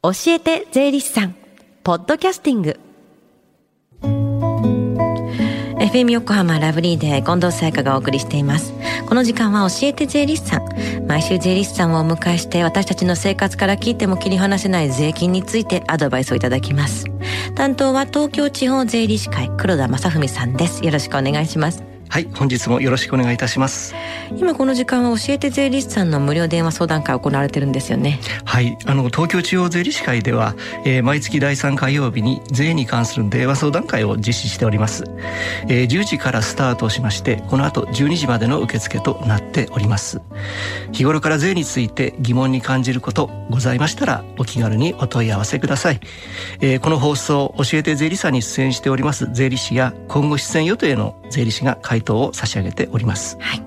教えて税理士さん。ポッドキャスティング。FM 横浜ラブリーで近藤沙耶香がお送りしています。この時間は教えて税理士さん。毎週税理士さんをお迎えして私たちの生活から聞いても切り離せない税金についてアドバイスをいただきます。担当は東京地方税理士会黒田正文さんです。よろしくお願いします。はい本日もよろしくお願いいたします。今この時間は教えて税理士さんの無料電話相談会行われてるんですよね。はいあの東京地方税理士会では、えー、毎月第3火曜日に税に関する電話相談会を実施しております、えー、10時からスタートしましてこの後12時までの受付となっております。日頃から税について疑問に感じることございましたらお気軽にお問い合わせください、えー、この放送教えて税理士さんに出演しております税理士や今後出演予定の税理士が回答を差し上げております。はい。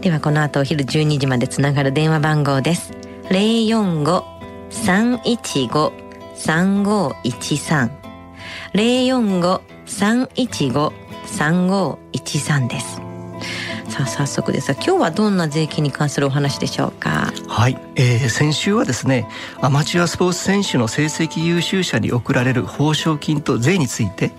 ではこの後お昼12時までつながる電話番号です。零四五三一五三五一三零四五三一五三五一三です。さあ早速ですが今日はどんな税金に関するお話でしょうか？はい、えー、先週はですねアマチュアスポーツ選手の成績優秀者に贈られる報奨金と税について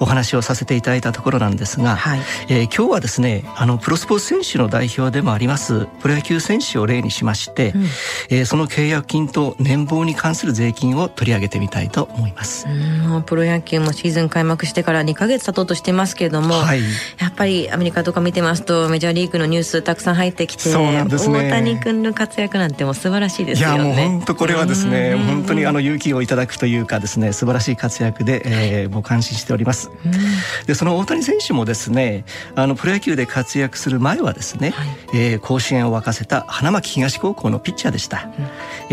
お話をさせていただいたところなんですが、はい、えー、今日はですねあのプロスポーツ選手の代表でもありますプロ野球選手を例にしまして、うん、えー、その契約金と年俸に関する税金を取り上げてみたいと思います。うん。プロ野球もシーズン開幕してから2か月経とうとしてますけれども、はい、やっぱりアメリカとか見てますとメジャーリーグのニュースたくさん入ってきて、そうなんですね、大谷君の活躍なんても素晴らしいですよね。いやもう本当これはですね、本当にあの勇気をいただくというかですね、素晴らしい活躍で、えー、もう感心しております。でその大谷選手もですね、あのプロ野球で活躍する前はですね、はい、えー、甲子園を沸かせた花巻東高校のピッチャーでした。うん、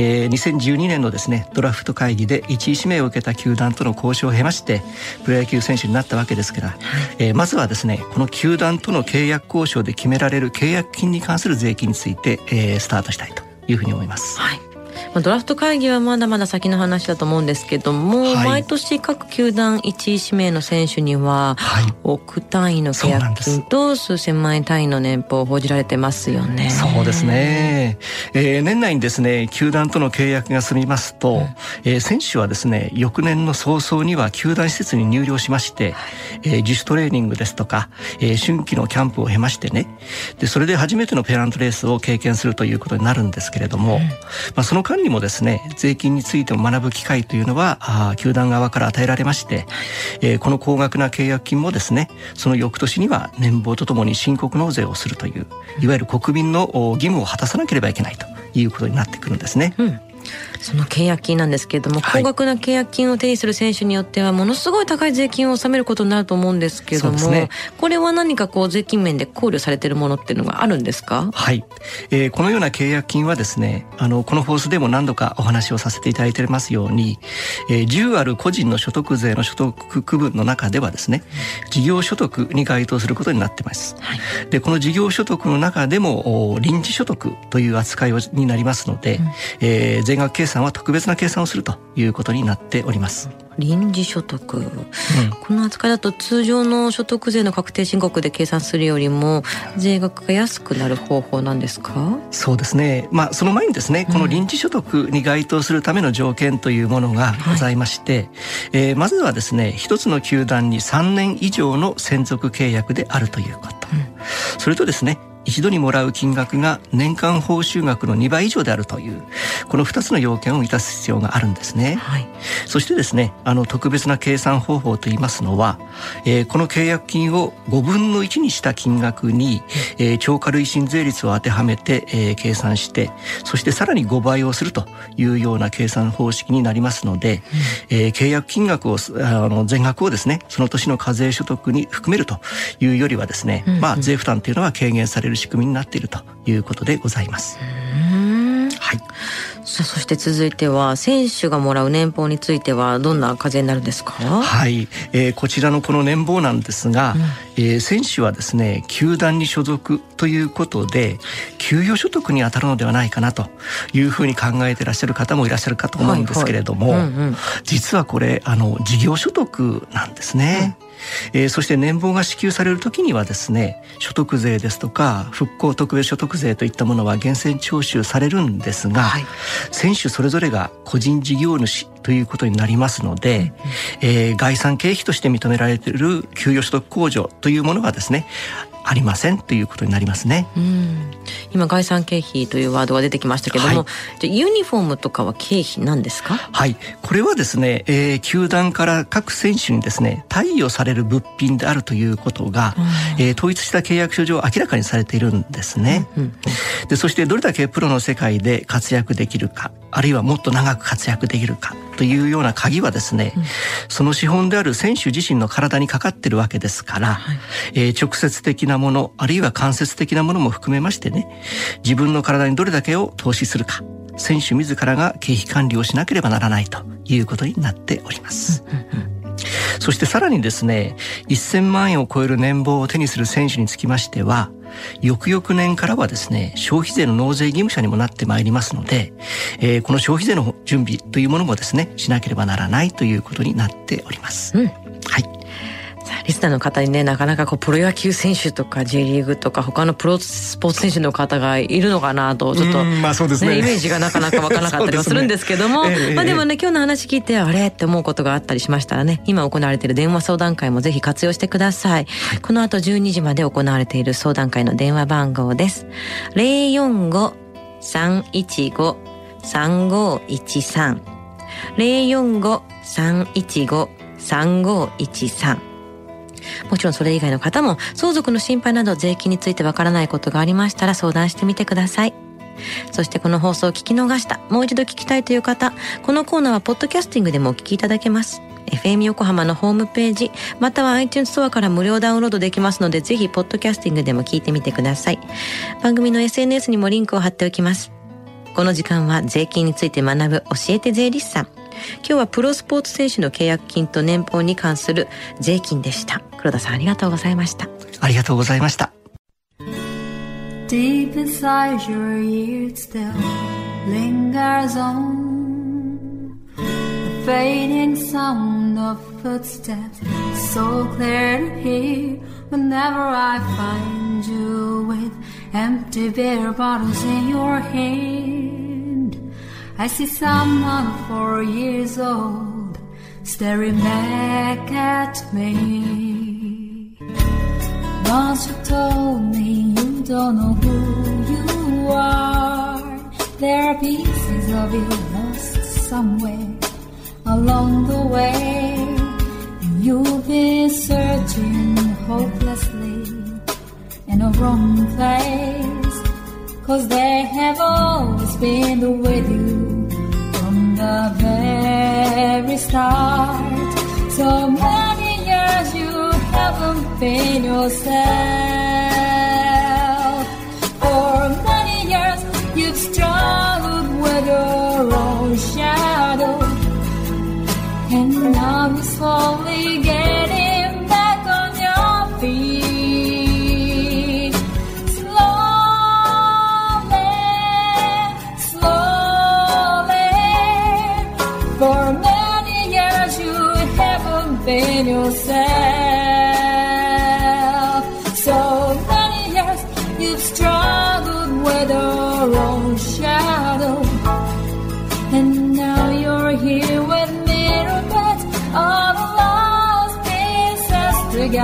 えー、2012年のですねドラフト会議で1位指名を受けた球団との交渉を経ましてプロ野球選手になったわけですから、はい、えー、まずはですねこの球団との契約交渉で決められる契約金に関する税金について、えー、スタートしたいというふうに思います。はいまあ、ドラフト会議はまだまだ先の話だと思うんですけども、はい、毎年各球団1位指名の選手には、億単位の契約金と数千万円単位の年俸を報じられてますよね。そうですね。えー、年内にですね、球団との契約が済みますと、うん、えー、選手はですね、翌年の早々には球団施設に入寮しまして、えー、自主トレーニングですとか、えー、春季のキャンプを経ましてね、で、それで初めてのペナントレースを経験するということになるんですけれども、うん、まあ、その間にもですね税金についても学ぶ機会というのはあ球団側から与えられまして、えー、この高額な契約金もですねその翌年には年俸とともに申告納税をするといういわゆる国民の義務を果たさなければいけないということになってくるんですね。うんその契約金なんですけれども、はい、高額な契約金を手にする選手によってはものすごい高い税金を納めることになると思うんですけれども、ね、これは何かこう税金面で考慮されているものっていうのがあるんですか？はい、えー、このような契約金はですねあのこのフォースでも何度かお話をさせていただいていますように、えー、10ある個人の所得税の所得区分の中ではですね事業所得に該当することになってます、はい、でこの事業所得の中でも臨時所得という扱いになりますので、うん、えー、税額計算は特別な計算をするということになっております。臨時所得、うん、この扱いだと通常の所得税の確定申告で計算するよりも税額が安くなる方法なんですか？そうですね。まあその前にですねこの臨時所得に該当するための条件というものがございまして、はい、えー、まずはですね一つの球団に3年以上の専属契約であるということ、うん、それとですね一度にもらう金額が年間報酬額の2倍以上であるというこの2つの要件を満たす必要があるんですね、はい、そしてですねあの特別な計算方法といいますのは、えー、この契約金を5分の1にした金額に、えー、超過累進税率を当てはめて、えー、計算してそしてさらに5倍をするというような計算方式になりますので、うん、えー、契約金額をあの全額をですねその年の課税所得に含めるというよりはですね、うんうん、まあ税負担というのは軽減されるる仕組みになっているということでございます。はい。さあそして続いては選手がもらう年俸についてはどんな課税になるんですか？はい、えー、こちらのこの年俸なんですが、うん、えー、選手はですね球団に所属ということで給与所得に当たるのではないかなというふうに考えていらっしゃる方もいらっしゃるかと思うんですけれども、実はこれあの事業所得なんですね。うん。えー、そして年俸が支給される時にはですね所得税ですとか復興特別所得税といったものは源泉徴収されるんですが、はい、選手それぞれが個人事業主ということになりますので、うん、えー、概算経費として認められている給与所得控除というものがですねありませんということになりますね。今概算経費というワードが出てきましたけども、はい、じゃユニフォームとかは経費なんですか？はい、これはですね、えー、球団から各選手にですね貸与される物品であるということが、うん、えー、統一した契約書上明らかにされているんですね。うんうん、でそしてどれだけプロの世界で活躍できるか、あるいはもっと長く活躍できるかというような鍵はですね、うん、その資本である選手自身の体にかかってるわけですから、はい、えー、直接的なものあるいは間接的なものも含めましてね自分の体にどれだけを投資するか選手自らが経費管理をしなければならないということになっております。そしてさらにですね、1000万円を超える年俸を手にする選手につきましては、翌々年からはですね、消費税の納税義務者にもなってまいりますので、えー、この消費税の準備というものもですね、しなければならないということになっております。うん、リスナーの方にねなかなかこうプロ野球選手とか J リーグとか他のプロスポーツ選手の方がいるのかなとちょっと、まあそうですね、イメージがなかなかわからなかったりは するんですけども、ねまあでもね今日の話聞いてあれ？って思うことがあったりしましたらね今行われている電話相談会もぜひ活用してください、はい、この後12時まで行われている相談会の電話番号です。045-315-3513 045-315-3513もちろんそれ以外の方も相続の心配など税金についてわからないことがありましたら相談してみてください。そしてこの放送を聞き逃した、もう一度聞きたいという方、このコーナーはポッドキャスティングでもお聞きいただけます。FM 横浜のホームページ、または iTunes ストアから無料ダウンロードできますので、ぜひポッドキャスティングでも聞いてみてください。番組の SNS にもリンクを貼っておきます。この時間は税金について学ぶ教えて税理士さん。今日はプロスポーツ選手の契約金と年俸に関する税金でした黒田さんありがとうございましたありがとうございました Deep inside your ears still lingers on The fading sound of footsteps So clear to hear Whenever I find you with Empty beer bottles in your hand I see someone four years old staring back at me. Once you told me you don't know who you are. There are pieces of you lost somewhere along the way. You've been searching hopelessly in a wrong place. Cause they have always been with you from the very start. So in yourself.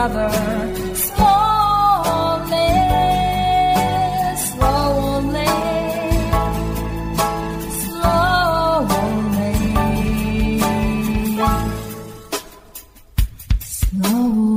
another. Slowly, slowly.